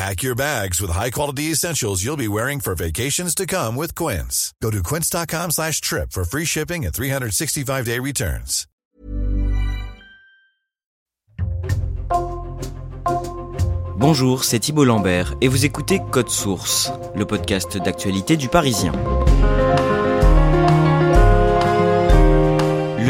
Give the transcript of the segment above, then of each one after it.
Pack your bags with high-quality essentials you'll be wearing for vacations to come with Quince. Go to quince.com slash trip for free shipping and 365-day returns. Bonjour, c'est Thibault Lambert et vous écoutez Code Source, le podcast d'actualité du Parisien.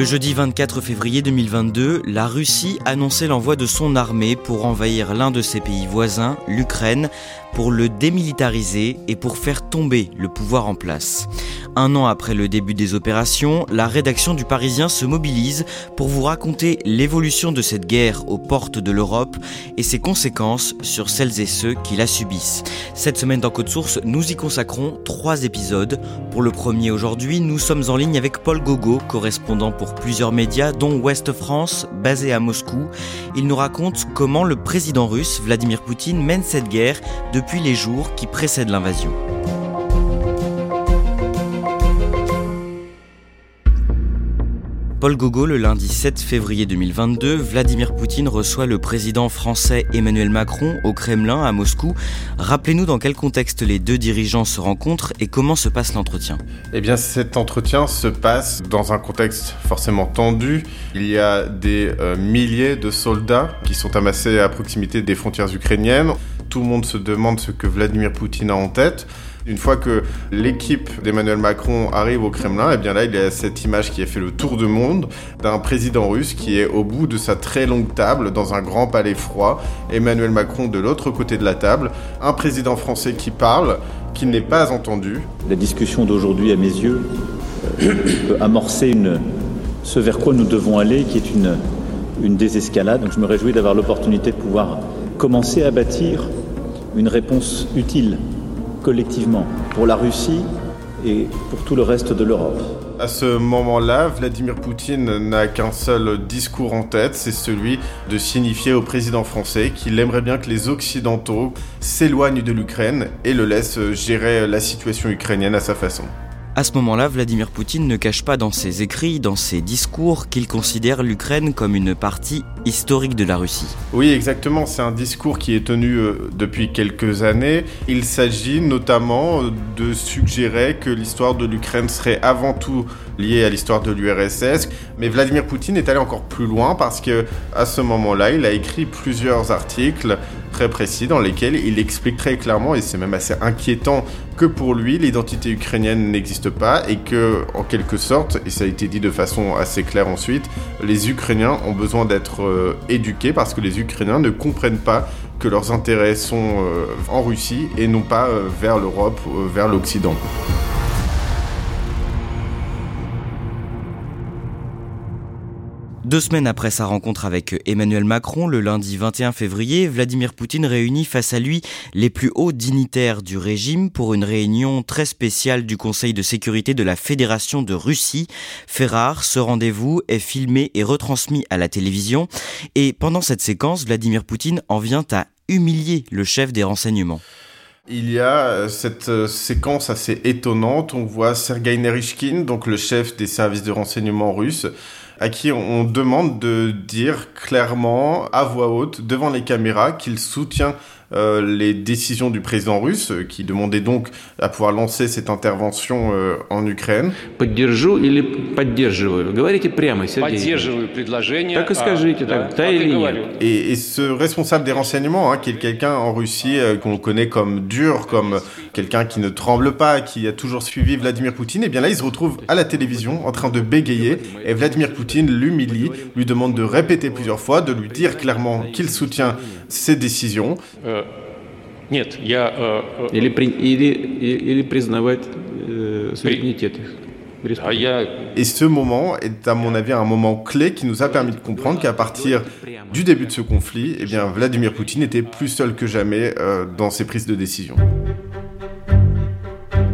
Le jeudi 24 février 2022, la Russie annonçait l'envoi de son armée pour envahir l'un de ses pays voisins, l'Ukraine, pour le démilitariser et pour faire tomber le pouvoir en place. Un an après le début des opérations, la rédaction du Parisien se mobilise pour vous raconter l'évolution de cette guerre aux portes de l'Europe et ses conséquences sur celles et ceux qui la subissent. Cette semaine dans Code Source, nous y consacrons trois épisodes. Pour le premier aujourd'hui, nous sommes en ligne avec Paul Gogo, correspondant pour plusieurs médias, dont Ouest France, basé à Moscou. Il nous raconte comment le président russe, Vladimir Poutine, mène cette guerre depuis les jours qui précèdent l'invasion. Paul Gogo, le lundi 7 février 2022, Vladimir Poutine reçoit le président français Emmanuel Macron au Kremlin à Moscou. Rappelez-nous dans quel contexte les deux dirigeants se rencontrent et comment se passe l'entretien. Eh bien, cet entretien se passe dans un contexte forcément tendu. Il y a des euh, milliers de soldats qui sont amassés à proximité des frontières ukrainiennes. Tout le monde se demande ce que Vladimir Poutine a en tête. Une fois que l'équipe d'Emmanuel Macron arrive au Kremlin, et eh bien là, il y a cette image qui a fait le tour du monde d'un président russe qui est au bout de sa très longue table dans un grand palais froid. Emmanuel Macron de l'autre côté de la table, un président français qui parle, qui n'est pas entendu. La discussion d'aujourd'hui, à mes yeux, peut amorcer une, ce vers quoi nous devons aller, qui est une, une désescalade. Donc je me réjouis d'avoir l'opportunité de pouvoir commencer à bâtir une réponse utile collectivement pour la Russie et pour tout le reste de l'Europe. À ce moment-là, Vladimir Poutine n'a qu'un seul discours en tête, c'est celui de signifier au président français qu'il aimerait bien que les Occidentaux s'éloignent de l'Ukraine et le laissent gérer la situation ukrainienne à sa façon. À ce moment-là, Vladimir Poutine ne cache pas dans ses écrits, dans ses discours, qu'il considère l'Ukraine comme une partie historique de la Russie. Oui, exactement. C'est un discours qui est tenu euh, depuis quelques années. Il s'agit notamment euh, de suggérer que l'histoire de l'Ukraine serait avant tout liée à l'histoire de l'URSS. Mais Vladimir Poutine est allé encore plus loin parce que à ce moment-là, il a écrit plusieurs articles précis dans lesquels il explique très clairement, et c'est même assez inquiétant, que pour lui, l'identité ukrainienne n'existe pas et que, en quelque sorte, et ça a été dit de façon assez claire ensuite, les Ukrainiens ont besoin d'être euh, éduqués parce que les Ukrainiens ne comprennent pas que leurs intérêts sont euh, en Russie et non pas euh, vers l'Europe, vers l'Occident. Deux semaines après sa rencontre avec Emmanuel Macron, le lundi 21 février, Vladimir Poutine réunit face à lui les plus hauts dignitaires du régime pour une réunion très spéciale du Conseil de sécurité de la Fédération de Russie. Fait rare, ce rendez-vous est filmé et retransmis à la télévision. Et pendant cette séquence, Vladimir Poutine en vient à humilier le chef des renseignements. Il y a euh, cette euh, séquence assez étonnante. On voit Sergei Nerishkin, donc le chef des services de renseignement russes, à qui on demande de dire clairement, à voix haute, devant les caméras, qu'il soutient euh, les décisions du président russe, euh, qui demandait donc à pouvoir lancer cette intervention euh, en Ukraine. Поддержу или поддерживаю? Говорите прямо, Сергей. Поддерживаю предложение. Так и скажите, да, так, да так и или говорю. нет? Et, et ce responsable des renseignements, hein, qui est quelqu'un en Russie euh, qu'on connaît comme dur, comme quelqu'un qui ne tremble pas, qui a toujours suivi Vladimir Poutine, et bien là il se retrouve à la télévision en train de bégayer, et Vladimir Poutine l'humilie, lui demande de répéter plusieurs fois, de lui dire clairement qu'il soutient ses décisions. Э, Нет, я... э, э, Или, при- или, и- или признавать э, суверенитет их. А республики. я Et ce moment est à mon avis un moment clé qui nous a permis de comprendre qu'à partir du début de ce conflit, eh bien Vladimir Poutine était plus seul que jamais euh, dans ses prises de décision.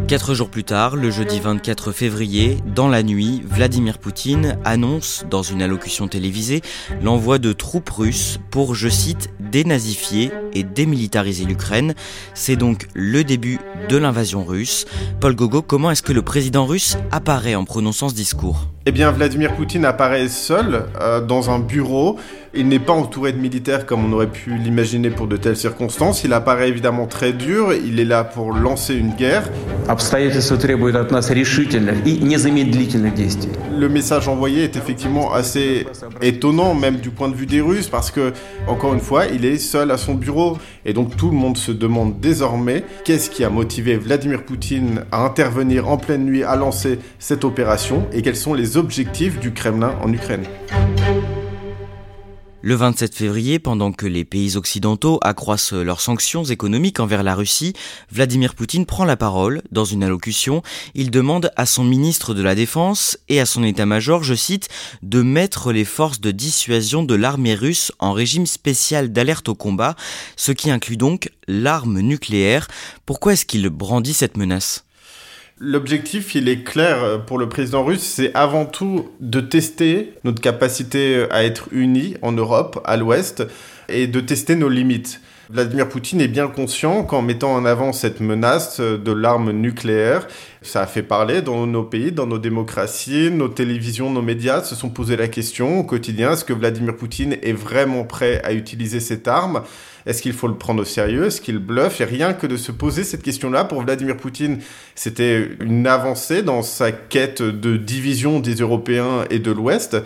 Quatre jours plus tard, le jeudi 24 février, dans la nuit, Vladimir Poutine annonce, dans une allocution télévisée, l'envoi de troupes russes pour, je cite, dénazifier et démilitariser l'Ukraine. C'est donc le début de l'invasion russe. Paul Gogo, comment est-ce que le président russe apparaît en prononçant ce discours? Eh bien, Vladimir Poutine apparaît seul euh, dans un bureau. Il n'est pas entouré de militaires comme on aurait pu l'imaginer pour de telles circonstances. Il apparaît évidemment très dur. Il est là pour lancer une guerre. Le message envoyé est effectivement assez étonnant, même du point de vue des Russes, parce que, encore une fois, il est seul à son bureau. Et donc tout le monde se demande désormais qu'est-ce qui a motivé Vladimir Poutine à intervenir en pleine nuit, à lancer cette opération, et quels sont les objectifs du Kremlin en Ukraine? Le 27 février, pendant que les pays occidentaux accroissent leurs sanctions économiques envers la Russie, Vladimir Poutine prend la parole dans une allocution. Il demande à son ministre de la Défense et à son état-major, je cite, de mettre les forces de dissuasion de l'armée russe en régime spécial d'alerte au combat, ce qui inclut donc l'arme nucléaire. Pourquoi est-ce qu'il brandit cette menace? L'objectif, il est clair euh, pour le président russe, c'est avant tout de tester notre capacité à être unis en Europe, à l'Ouest, et de tester nos limites. Vladimir Poutine est bien conscient qu'en mettant en avant cette menace euh, de l'arme nucléaire, ça a fait parler dans nos pays, dans nos démocraties, nos télévisions, nos médias se sont posé la question au quotidien, est-ce que Vladimir Poutine est vraiment prêt à utiliser cette arme? Est-ce qu'il faut le prendre au sérieux? Est-ce qu'il bluffe? Et rien que de se poser cette question-là, pour Vladimir Poutine, c'était une avancée dans sa quête de division des Européens et de l'Ouest.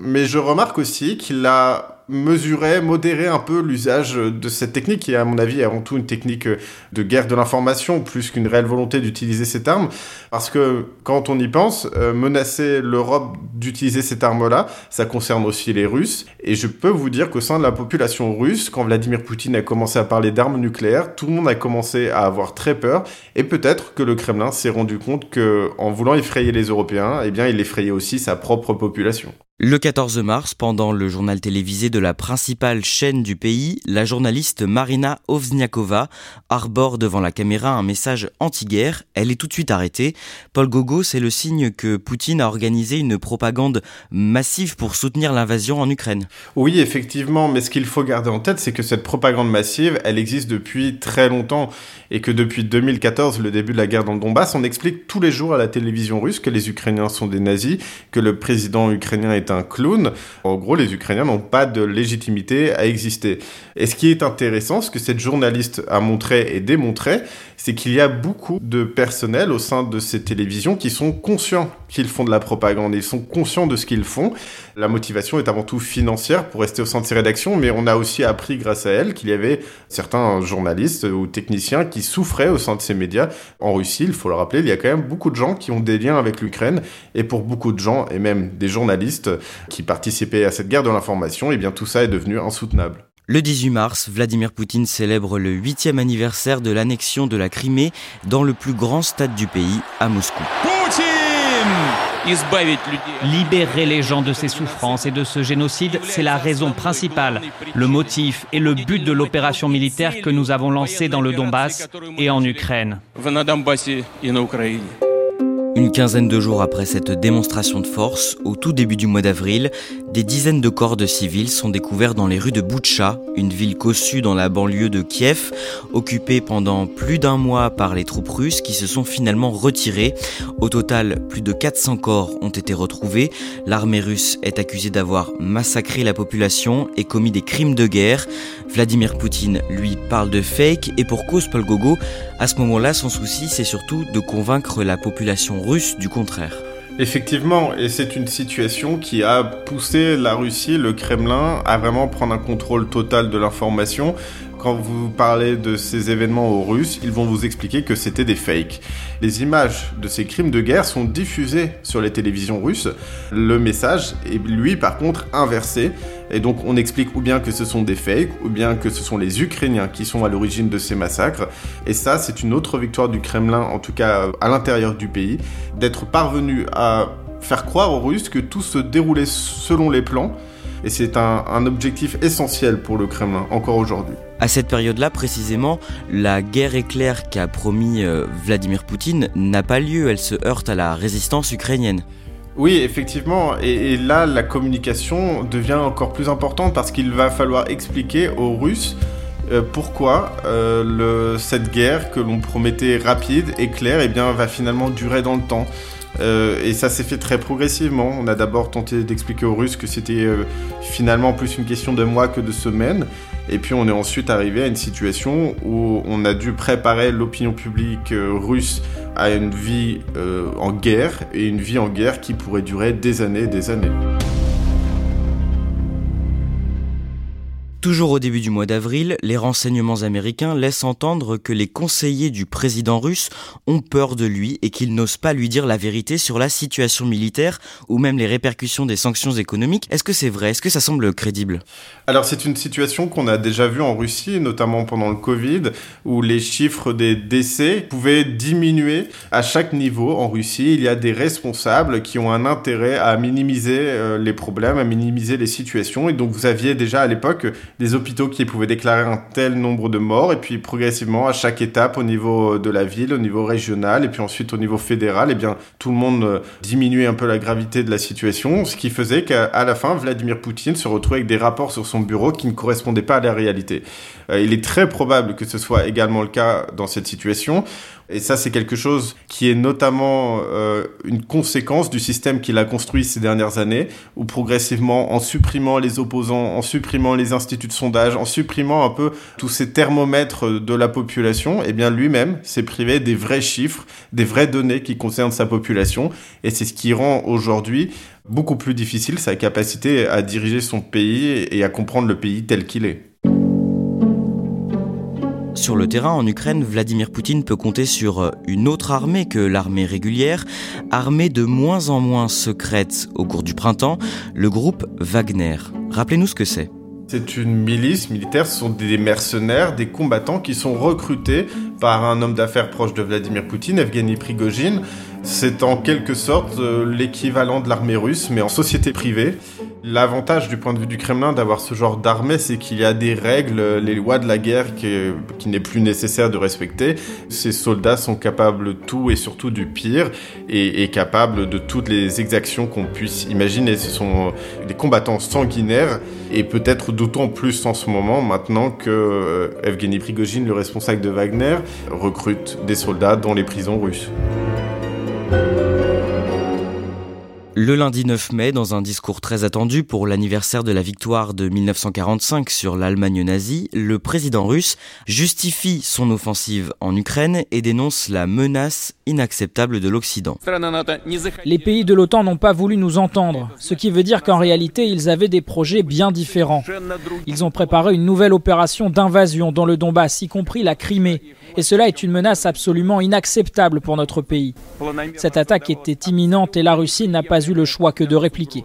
Mais je remarque aussi qu'il a mesuré, modéré un peu l'usage de cette technique, qui est à mon avis avant tout une technique de guerre de l'information, plus qu'une réelle volonté d'utiliser cette arme. Parce que quand on y pense, euh, menacer l'Europe d'utiliser cette arme-là, ça concerne aussi les Russes. Et je peux vous dire qu'au sein de la population russe, quand Vladimir Poutine a commencé à parler d'armes nucléaires, tout le monde a commencé à avoir très peur. Et peut-être que le Kremlin s'est rendu compte que, en voulant effrayer les Européens, eh bien, il effrayait aussi sa propre population. Le 14 mars, pendant le journal télévisé de la principale chaîne du pays, la journaliste Marina Ovzniakova arbore devant la caméra un message anti-guerre. Elle est tout de suite arrêtée. Paul Gogo, c'est le signe que Poutine a organisé une propagande massive pour soutenir l'invasion en Ukraine. Oui, effectivement, mais ce qu'il faut garder en tête, c'est que cette propagande massive, elle existe depuis très longtemps et que depuis 2014, le début de la guerre dans le Donbass, on explique tous les jours à la télévision russe que les Ukrainiens sont des nazis, que le président ukrainien est un clown. En gros, les Ukrainiens n'ont pas de légitimité à exister. Et ce qui est intéressant, ce que cette journaliste a montré et démontré, c'est qu'il y a beaucoup de personnel au sein de ces télévisions qui sont conscients qu'ils font de la propagande, ils sont conscients de ce qu'ils font. La motivation est avant tout financière pour rester au sein de ces rédactions, mais on a aussi appris grâce à elle qu'il y avait certains journalistes ou techniciens qui souffraient au sein de ces médias. En Russie, il faut le rappeler, il y a quand même beaucoup de gens qui ont des liens avec l'Ukraine, et pour beaucoup de gens, et même des journalistes qui participaient à cette guerre de l'information, et bien tout ça est devenu insoutenable. Le 18 mars, Vladimir Poutine célèbre le huitième anniversaire de l'annexion de la Crimée dans le plus grand stade du pays, à Moscou. Libérer les gens de ces souffrances et de ce génocide, c'est la raison principale, le motif et le but de l'opération militaire que nous avons lancée dans le Donbass et en Ukraine. Une quinzaine de jours après cette démonstration de force, au tout début du mois d'avril, des dizaines de corps de civils sont découverts dans les rues de Boutcha, une ville cossue dans la banlieue de Kiev, occupée pendant plus d'un mois par les troupes russes qui se sont finalement retirées. Au total, plus de 400 corps ont été retrouvés. L'armée russe est accusée d'avoir massacré la population et commis des crimes de guerre. Vladimir Poutine, lui, parle de fake et pour cause Paul Gogo, à ce moment-là, son souci, c'est surtout de convaincre la population russe du contraire. Effectivement, et c'est une situation qui a poussé la Russie, le Kremlin, à vraiment prendre un contrôle total de l'information. Quand vous parlez de ces événements aux Russes, ils vont vous expliquer que c'était des fakes. Les images de ces crimes de guerre sont diffusées sur les télévisions russes. Le message est lui par contre inversé. Et donc on explique ou bien que ce sont des fakes, ou bien que ce sont les Ukrainiens qui sont à l'origine de ces massacres. Et ça, c'est une autre victoire du Kremlin, en tout cas à l'intérieur du pays, d'être parvenu à faire croire aux Russes que tout se déroulait selon les plans. Et c'est un, un objectif essentiel pour le Kremlin, encore aujourd'hui. À cette période-là, précisément, la guerre éclair qu'a promis euh, Vladimir Poutine n'a pas lieu, elle se heurte à la résistance ukrainienne. Oui, effectivement, et, là, la communication devient encore plus importante parce qu'il va falloir expliquer aux Russes euh, pourquoi euh, cette guerre que l'on promettait rapide et claire, eh bien, va finalement durer dans le temps. Euh, et ça s'est fait très progressivement. On a d'abord tenté d'expliquer aux Russes que c'était finalement plus une question de mois que de semaines. Et puis on est ensuite arrivé à une situation où on a dû préparer l'opinion publique russe à une vie euh, en guerre, et une vie en guerre qui pourrait durer des années et des années. Toujours au début du mois d'avril, les renseignements américains laissent entendre que les conseillers du président russe ont peur de lui et qu'ils n'osent pas lui dire la vérité sur la situation militaire ou même les répercussions des sanctions économiques. Est-ce que c'est vrai? Est-ce que ça semble crédible? Alors c'est une situation qu'on a déjà vue en Russie, notamment pendant le Covid, où les chiffres des décès pouvaient diminuer à chaque niveau en Russie. Il y a des responsables qui ont un intérêt à minimiser euh, les problèmes, à minimiser les situations. Et donc vous aviez déjà à l'époque des hôpitaux qui pouvaient déclarer un tel nombre de morts, et puis progressivement, à chaque étape, au niveau de la ville, au niveau régional, et puis ensuite au niveau fédéral, eh bien, tout le monde euh, diminuait un peu la gravité de la situation, ce qui faisait qu'à la fin, Vladimir Poutine se retrouvait avec des rapports sur son bureau qui ne correspondaient pas à la réalité. Euh, il est très probable que ce soit également le cas dans cette situation. Et ça, c'est quelque chose qui est notamment euh, une conséquence du système qu'il a construit ces dernières années, où progressivement, en supprimant les opposants, en supprimant les instituts de sondage, en supprimant un peu tous ces thermomètres de la population, eh bien lui-même s'est privé des vrais chiffres, des vraies données qui concernent sa population. Et c'est ce qui rend aujourd'hui beaucoup plus difficile sa capacité à diriger son pays et à comprendre le pays tel qu'il est. Sur le terrain en Ukraine, Vladimir Poutine peut compter sur euh, une autre armée que l'armée régulière, armée de moins en moins secrète au cours du printemps, le groupe Wagner. Rappelez-nous ce que c'est. C'est une milice militaire, ce sont des mercenaires, des combattants qui sont recrutés par un homme d'affaires proche de Vladimir Poutine, Evgeny Prigogine. C'est en quelque sorte euh, l'équivalent de l'armée russe, mais en société privée. L'avantage du point de vue du Kremlin d'avoir ce genre d'armée, c'est qu'il y a des règles, les lois de la guerre qui, qui n'est plus nécessaire de respecter. Ces soldats sont capables de tout et surtout du pire et, capables de toutes les exactions qu'on puisse imaginer. Ce sont des combattants sanguinaires et peut-être d'autant plus en ce moment maintenant que euh, Evgeny Prigogine, le responsable de Wagner, recrute des soldats dans les prisons russes. Le lundi 9 mai, dans un discours très attendu pour l'anniversaire de la victoire de 1945 sur l'Allemagne nazie, le président russe justifie son offensive en Ukraine et dénonce la menace inacceptable de l'Occident. Les pays de l'OTAN n'ont pas voulu nous entendre, ce qui veut dire qu'en réalité ils avaient des projets bien différents. Ils ont préparé une nouvelle opération d'invasion dans le Donbass, y compris la Crimée. Et cela est une menace absolument inacceptable pour notre pays. Cette attaque était imminente et la Russie n'a pas eu le choix que de répliquer.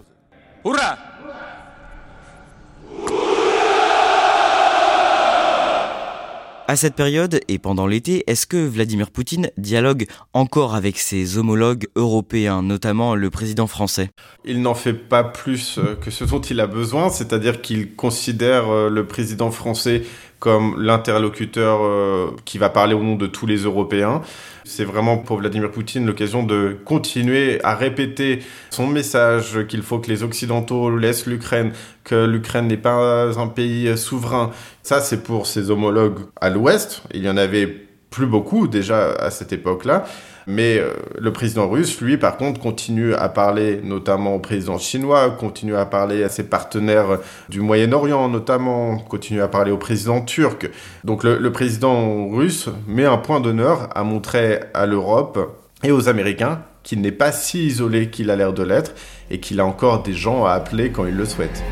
À cette période et pendant l'été, est-ce que Vladimir Poutine dialogue encore avec ses homologues européens, notamment le président français? Il n'en fait pas plus euh, que ce dont il a besoin, c'est-à-dire qu'il considère euh, le président français comme l'interlocuteur euh, qui va parler au nom de tous les Européens. C'est vraiment pour Vladimir Poutine l'occasion de continuer à répéter son message qu'il faut que les Occidentaux laissent l'Ukraine, que l'Ukraine n'est pas un pays souverain. Ça, c'est pour ses homologues à l'Ouest. Il y en avait plus beaucoup déjà à cette époque-là. Mais euh, le président russe, lui, par contre, continue à parler notamment au président chinois, continue à parler à ses partenaires du Moyen-Orient notamment, continue à parler au président turc. Donc le président russe met un point d'honneur à montrer à l'Europe et aux Américains qu'il n'est pas si isolé qu'il a l'air de l'être et qu'il a encore des gens à appeler quand il le souhaite.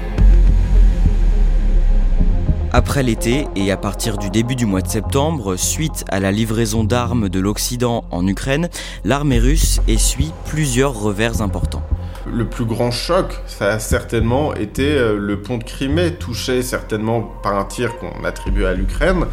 Après l'été et à partir du début du mois de septembre, suite à la livraison d'armes de l'Occident en Ukraine, l'armée russe essuie plusieurs revers importants. Le plus grand choc, ça a certainement été euh, le pont de Crimée, touché certainement par un tir qu'on attribue à l'Ukraine.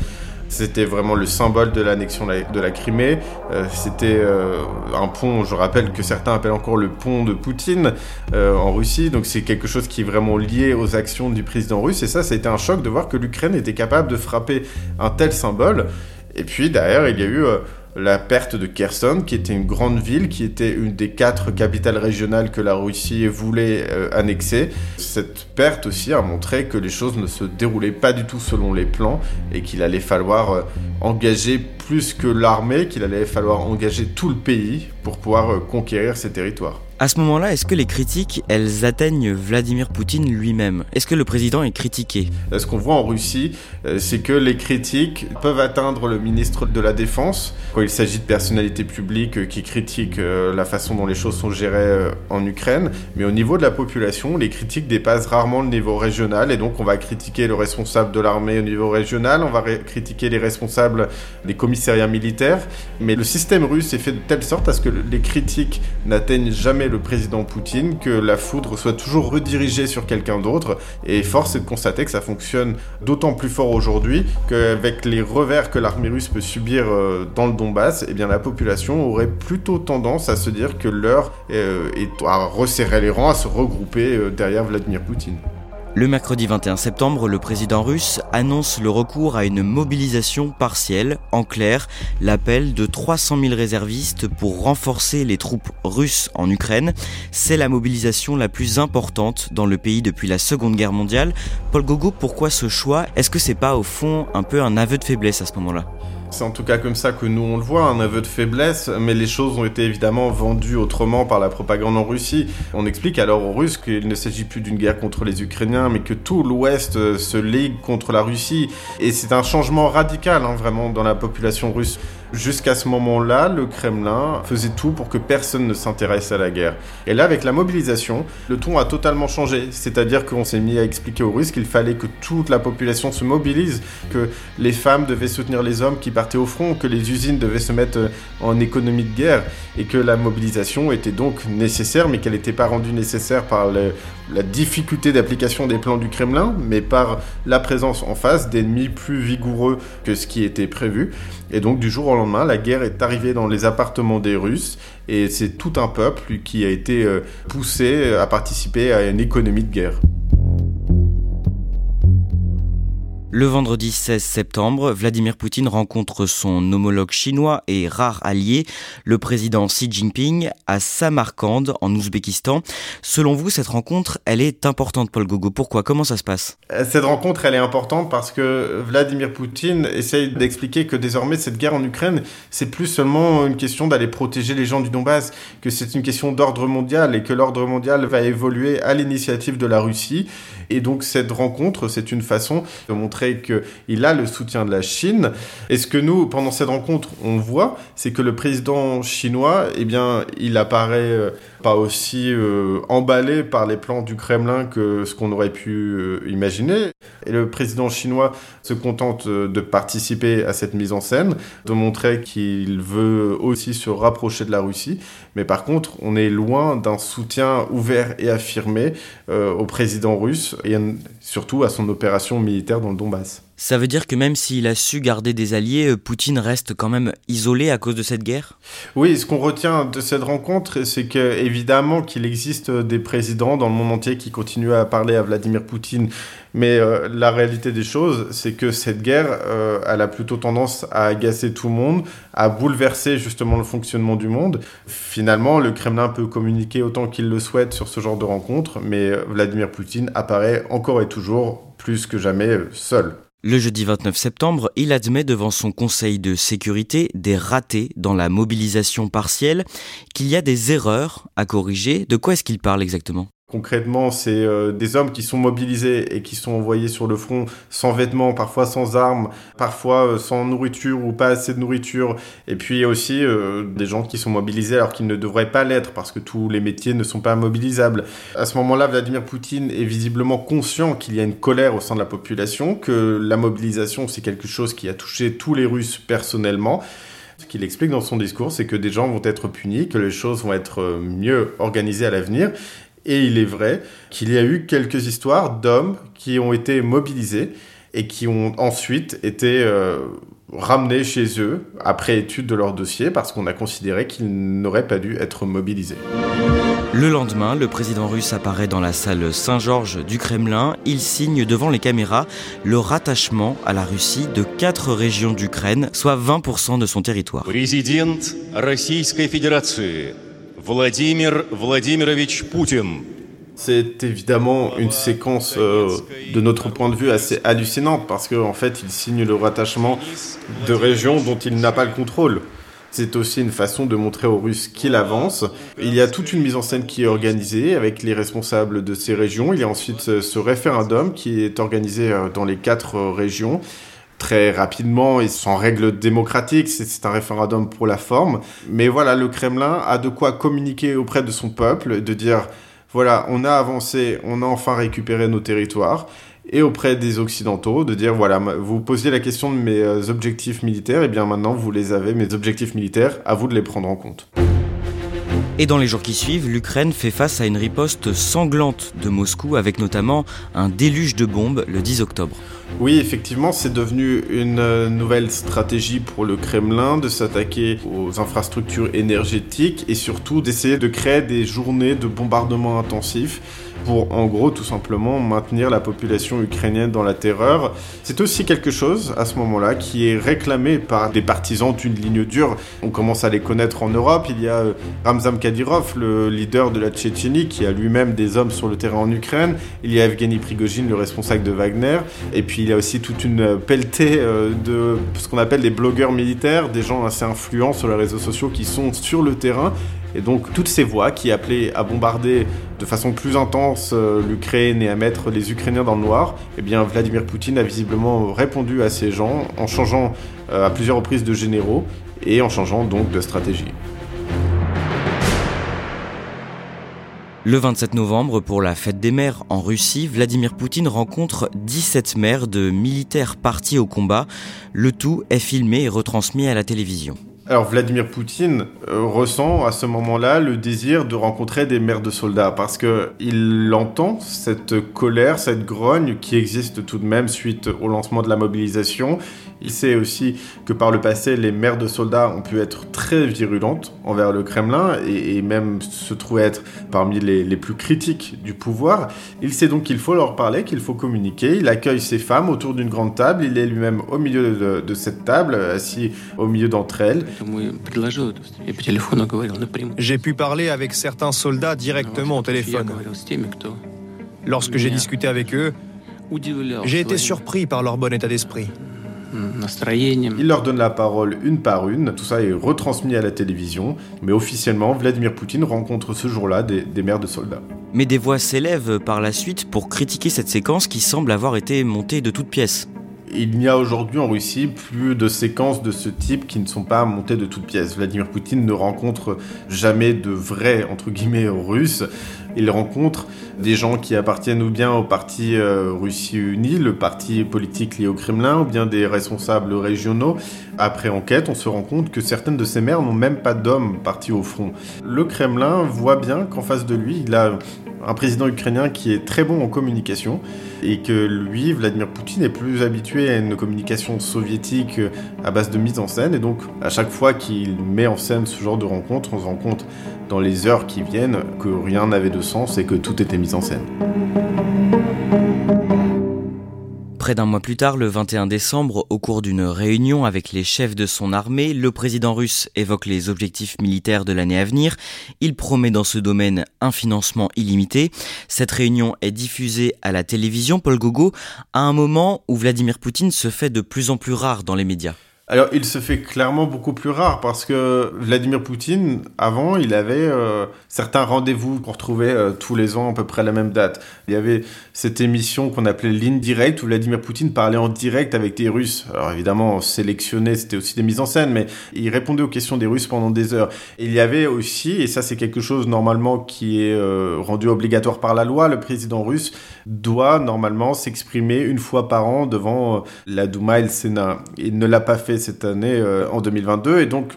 C'était vraiment le symbole de l'annexion de la Crimée. Euh, c'était euh, un pont, je rappelle que certains appellent encore le pont de Poutine euh, en Russie. Donc c'est quelque chose qui est vraiment lié aux actions du président russe. Et ça, ça a été un choc de voir que l'Ukraine était capable de frapper un tel symbole. Et puis derrière, il y a eu la perte de Kherson, qui était une grande ville, qui était une des quatre capitales régionales que la Russie voulait euh, annexer. Cette perte aussi a montré que les choses ne se déroulaient pas du tout selon les plans et qu'il allait falloir euh, engager plus que l'armée, qu'il allait falloir engager tout le pays pour pouvoir euh, conquérir ces territoires. À ce moment-là, est-ce que les critiques, elles atteignent Vladimir Poutine lui-même? Est-ce que le président est critiqué? Ce qu'on voit en Russie, euh, c'est que les critiques peuvent atteindre le ministre de la Défense. Quand il s'agit de personnalités publiques euh, qui critiquent euh, la façon dont les choses sont gérées en Ukraine. Mais au niveau de la population, les critiques dépassent rarement le niveau régional. Et donc on va critiquer le responsable de l'armée au niveau régional, on va critiquer les responsables des commissariats militaires. Mais le système russe est fait de telle sorte à ce que les critiques n'atteignent jamais le président Poutine, que la foudre soit toujours redirigée sur quelqu'un d'autre. Et force est de constater que ça fonctionne d'autant plus fort aujourd'hui qu'avec les revers que l'armée russe peut subir euh, dans le Donbass, eh bien la population aurait plutôt tendance à se dire que l'heure euh, est à resserrer les rangs, à se regrouper euh, derrière Vladimir Poutine. Le mercredi 21 septembre, le président russe annonce le recours à une mobilisation partielle. En clair, l'appel de 300 000 réservistes pour renforcer les troupes russes en Ukraine. C'est la mobilisation la plus importante dans le pays depuis la Seconde Guerre mondiale. Paul Gogo, pourquoi ce choix? Est-ce que c'est pas au fond un peu un aveu de faiblesse à ce moment-là? C'est en tout cas comme ça que nous on le voit, un aveu de faiblesse, mais les choses ont été évidemment vendues autrement par la propagande en Russie. On explique alors aux Russes qu'il ne s'agit plus d'une guerre contre les Ukrainiens, mais que tout l'Ouest euh, se ligue contre la Russie. Et c'est un changement radical, hein, vraiment, dans la population russe. Jusqu'à ce moment-là, le Kremlin faisait tout pour que personne ne s'intéresse à la guerre. Et là, avec la mobilisation, le ton a totalement changé. C'est-à-dire qu'on s'est mis à expliquer aux Russes qu'il fallait que toute la population se mobilise, que les femmes devaient soutenir les hommes qui partaient au front, que les usines devaient se mettre euh, en économie de guerre, et que la mobilisation était donc nécessaire, mais qu'elle n'était pas rendue nécessaire par la difficulté d'application des plans du Kremlin, mais par la présence en face d'ennemis plus vigoureux que ce qui était prévu. Et donc du jour au lendemain, la guerre est arrivée dans les appartements des Russes et c'est tout un peuple qui a été euh, poussé à participer à une économie de guerre. Le vendredi 16 septembre, Vladimir Poutine rencontre son homologue chinois et rare allié, le président Xi Jinping, à Samarkand, en Ouzbékistan. Selon vous, cette rencontre, elle est importante, Paul Gogo. Pourquoi? Comment ça se passe? Euh, Cette rencontre, elle est importante parce que Vladimir Poutine essaye d'expliquer que désormais, cette guerre en Ukraine, c'est plus seulement une question d'aller protéger les gens du Donbass, que c'est une question d'ordre mondial et que l'ordre mondial va évoluer à l'initiative de la Russie. Et donc, cette rencontre, c'est une façon de montrer qu'il a le soutien de la Chine. Et ce que nous, pendant cette rencontre, on voit, c'est que le président chinois, eh bien, il apparaît euh, pas aussi euh, emballé par les plans du Kremlin que ce qu'on aurait pu euh, imaginer. Et le président chinois se contente de participer à cette mise en scène, de montrer qu'il veut aussi se rapprocher de la Russie. Mais par contre, on est loin d'un soutien ouvert et affirmé au président russe et surtout à son opération militaire dans le Donbass. Ça veut dire que même s'il a su garder des alliés, euh, Poutine reste quand même isolé à cause de cette guerre? Oui, ce qu'on retient de cette rencontre, c'est que évidemment qu'il existe des présidents dans le monde entier qui continuent à parler à Vladimir Poutine, mais euh, la réalité des choses, c'est que cette guerre, euh, elle a plutôt tendance à agacer tout le monde, à bouleverser justement le fonctionnement du monde. Finalement, le Kremlin peut communiquer autant qu'il le souhaite sur ce genre de rencontre, mais Vladimir Poutine apparaît encore et toujours plus que jamais seul. Le jeudi 29 septembre, il admet devant son conseil de sécurité des ratés dans la mobilisation partielle, qu'il y a des erreurs à corriger. De quoi est-ce qu'il parle exactement? Concrètement, c'est euh, des hommes qui sont mobilisés et qui sont envoyés sur le front sans vêtements, parfois sans armes, parfois euh, sans nourriture ou pas assez de nourriture. Et puis aussi euh, des gens qui sont mobilisés alors qu'ils ne devraient pas l'être parce que tous les métiers ne sont pas mobilisables. À ce moment-là, Vladimir Poutine est visiblement conscient qu'il y a une colère au sein de la population, que la mobilisation c'est quelque chose qui a touché tous les Russes personnellement. Ce qu'il explique dans son discours, c'est que des gens vont être punis, que les choses vont être mieux organisées à l'avenir et il est vrai qu'il y a eu quelques histoires d'hommes qui ont été mobilisés et qui ont ensuite été euh, ramenés chez eux après étude de leur dossier parce qu'on a considéré qu'ils n'auraient pas dû être mobilisés. Le lendemain, le président russe apparaît dans la salle Saint-Georges du Kremlin. Il signe devant les caméras le rattachement à la Russie de quatre régions d'Ukraine, soit 20% de son territoire. Président Vladimir Vladimirovich Poutine. C'est évidemment une séquence euh, de notre point de vue assez hallucinante parce qu'en en fait il signe le rattachement de régions dont il n'a pas le contrôle. C'est aussi une façon de montrer aux Russes qu'il avance. Il y a toute une mise en scène qui est organisée avec les responsables de ces régions. Il y a ensuite ce référendum qui est organisé euh, dans les quatre euh, régions très rapidement et sans règles démocratiques. C'est un référendum pour la forme. Mais voilà, le Kremlin a de quoi communiquer auprès de son peuple, de dire, voilà, on a avancé, on a enfin récupéré nos territoires. Et auprès des Occidentaux, de dire, voilà, vous posiez la question de mes euh, objectifs militaires, et bien maintenant vous les avez, mes objectifs militaires, à vous de les prendre en compte. Et dans les jours qui suivent, l'Ukraine fait face à une riposte sanglante de Moscou avec notamment un déluge de bombes le 10 octobre. Oui, effectivement, c'est devenu une euh, nouvelle stratégie pour le Kremlin de s'attaquer aux infrastructures énergétiques et surtout d'essayer de créer des journées de bombardement intensifs pour en gros tout simplement maintenir la population ukrainienne dans la terreur. C'est aussi quelque chose à ce moment-là qui est réclamé par des partisans d'une ligne dure. On commence à les connaître en Europe. Il y a euh, Ramzan Kadyrov, le leader de la Tchétchénie, qui a lui-même des hommes sur le terrain en Ukraine. Il y a Evgeny Prigogine, le responsable de Wagner. Et puis il y a aussi toute une pelletée euh, de ce qu'on appelle des blogueurs militaires, des gens assez influents sur les réseaux sociaux qui sont sur le terrain et donc toutes ces voix qui appelaient à bombarder de façon plus intense euh, l'Ukraine et à mettre les Ukrainiens dans le noir, eh bien Vladimir Poutine a visiblement répondu à ces gens en changeant euh, à plusieurs reprises de généraux et en changeant donc de stratégie. Le 27 novembre, pour la fête des mères en Russie, Vladimir Poutine rencontre 17 mères de militaires partis au combat. Le tout est filmé et retransmis à la télévision. Alors Vladimir Poutine euh, ressent à ce moment-là le désir de rencontrer des mères de soldats parce que il entend cette colère, cette grogne qui existe tout de même suite au lancement de la mobilisation. Il sait aussi que par le passé, les mères de soldats ont pu être très virulentes envers le Kremlin et, même se trouver être parmi les, les, plus critiques du pouvoir. Il sait donc qu'il faut leur parler, qu'il faut communiquer. Il accueille ces femmes autour d'une grande table. Il est lui-même au milieu de, de cette table, assis au milieu d'entre elles. J'ai pu parler avec certains soldats directement au téléphone. Lorsque j'ai discuté avec eux, j'ai été surpris par leur bon état d'esprit. Il leur donne la parole une par une, tout ça est retransmis à la télévision, mais officiellement, Vladimir Poutine rencontre ce jour-là des, des mères de soldats. Mais des voix s'élèvent par la suite pour critiquer cette séquence qui semble avoir été montée de toutes pièces. Il n'y a aujourd'hui en Russie plus de séquences de ce type qui ne sont pas montées de toutes pièces. Vladimir Poutine ne rencontre jamais de vrais, entre guillemets, russes. Il rencontre des gens qui appartiennent ou bien au parti euh, Russie Unie, le parti politique lié au Kremlin, ou bien des responsables régionaux. Après enquête, on se rend compte que certaines de ces mères n'ont même pas d'hommes partis au front. Le Kremlin voit bien qu'en face de lui, il a un président ukrainien qui est très bon en communication et que lui, Vladimir Poutine, est plus habitué à une communication soviétique à base de mise en scène. Et donc, à chaque fois qu'il met en scène ce genre de rencontre, on se rend compte dans les heures qui viennent que rien n'avait de sens et que tout était mis en scène. Près d'un mois plus tard, le 21 décembre, au cours d'une réunion avec les chefs de son armée, le président russe évoque les objectifs militaires de l'année à venir. Il promet dans ce domaine un financement illimité. Cette réunion est diffusée à la télévision, Paul Gogo, à un moment où Vladimir Poutine se fait de plus en plus rare dans les médias. Alors, il se fait clairement beaucoup plus rare parce que Vladimir Poutine, avant, il avait euh, certains rendez-vous qu'on retrouvait euh, tous les ans à peu près à la même date. Il y avait cette émission qu'on appelait Ligne Directe où Vladimir Poutine parlait en direct avec des Russes. Alors évidemment, sélectionné, c'était aussi des mises en scène, mais il répondait aux questions des Russes pendant des heures. Il y avait aussi, et ça c'est quelque chose normalement qui est euh, rendu obligatoire par la loi, le président russe doit normalement s'exprimer une fois par an devant la Douma et le Sénat. Il ne l'a pas fait cette année euh, en 2022 et donc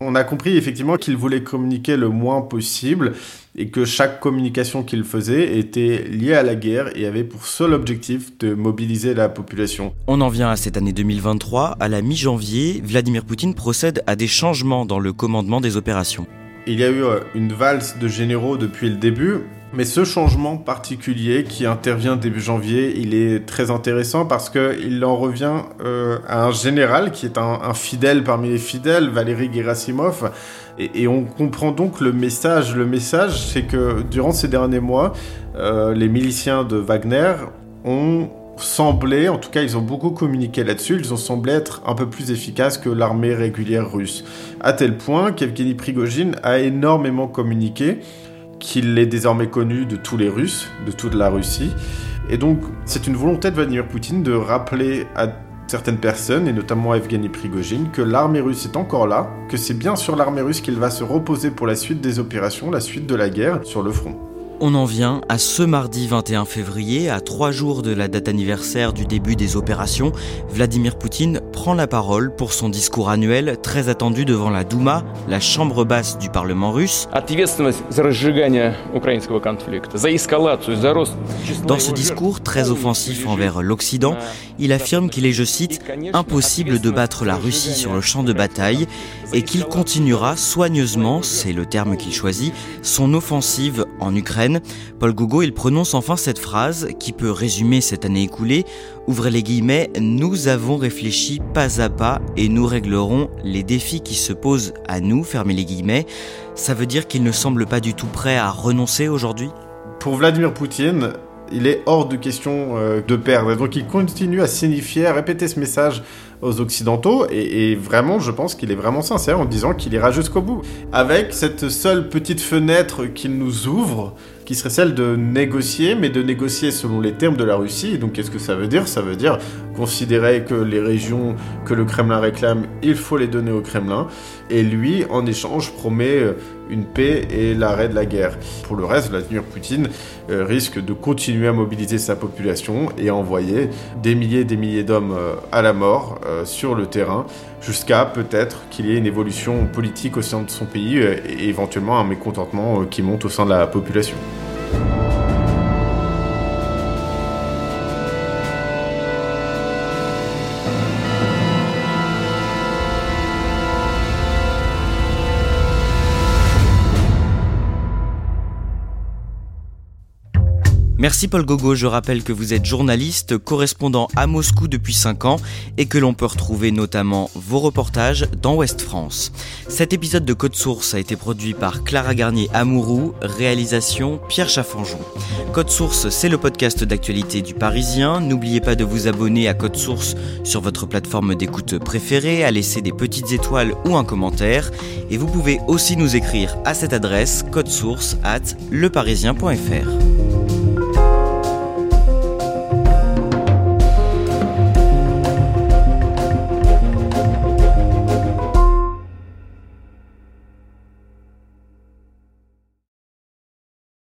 on a compris effectivement qu'il voulait communiquer le moins possible et que chaque communication qu'il faisait était liée à la guerre et avait pour seul objectif de mobiliser la population. On en vient à cette année 2023. À la mi-janvier, Vladimir Poutine procède à des changements dans le commandement des opérations. Il y a eu euh, une valse de généraux depuis le début, mais ce changement particulier qui intervient début janvier, il est très intéressant parce qu'il en revient euh, à un général qui est un, fidèle parmi les fidèles, Valéry Gerasimov. Et, on comprend donc le message. Le message, c'est que durant ces derniers mois, euh, les miliciens de Wagner ont semblé, en tout cas ils ont beaucoup communiqué là-dessus, ils ont semblé être un peu plus efficaces que l'armée régulière russe. À tel point qu'Evgeny Prigogine a énormément communiqué qu'il est désormais connu de tous les Russes, de toute la Russie. Et donc, c'est une volonté de Vladimir Poutine de rappeler à certaines personnes, et notamment à Evgeny Prigogine, que l'armée russe est encore là, que c'est bien sur l'armée russe qu'il va se reposer pour la suite des opérations, la suite de la guerre sur le front. On en vient à ce mardi 21 février, à trois jours de la date anniversaire du début des opérations. Vladimir Poutine prend la parole pour son discours annuel très attendu devant la Douma, la chambre basse du Parlement russe. Dans ce discours très offensif envers l'Occident, il affirme qu'il est, je cite, impossible de battre la Russie sur le champ de bataille et qu'il continuera soigneusement, c'est le terme qu'il choisit, son offensive en Ukraine Paul Gougo, il prononce enfin cette phrase qui peut résumer cette année écoulée. Ouvrez les guillemets, nous avons réfléchi pas à pas et nous réglerons les défis qui se posent à nous, fermez les guillemets. Ça veut dire qu'il ne semble pas du tout prêt à renoncer aujourd'hui? Pour Vladimir Poutine, il est hors de question euh, de perdre. Donc il continue à signifier, à répéter ce message aux Occidentaux. Et, et vraiment, je pense qu'il est vraiment sincère en disant qu'il ira jusqu'au bout. Avec cette seule petite fenêtre qu'il nous ouvre, qui serait celle de négocier, mais de négocier selon les termes de la Russie. Donc qu'est-ce que ça veut dire? Ça veut dire considérer que les régions que le Kremlin réclame, il faut les donner au Kremlin. Et lui, en échange, promet euh, une paix et l'arrêt de la guerre. Pour le reste, Vladimir Poutine euh, risque de continuer à mobiliser sa population et à envoyer des milliers et des milliers d'hommes euh, à la mort sur le terrain, jusqu'à peut-être qu'il y ait une évolution politique au sein de son pays et éventuellement un mécontentement qui monte au sein de la population. Merci Paul Gogo, je rappelle que vous êtes journaliste, correspondant à Moscou depuis 5 ans et que l'on peut retrouver notamment vos reportages dans Ouest France. Cet épisode de Code Source a été produit par Clara Garnier Amourou, réalisation Pierre Chaffanjon. Code Source, c'est le podcast d'actualité du Parisien. N'oubliez pas de vous abonner à Code Source sur votre plateforme d'écoute préférée, à laisser des petites étoiles ou un commentaire. Et vous pouvez aussi nous écrire à cette adresse source at leparisien.fr.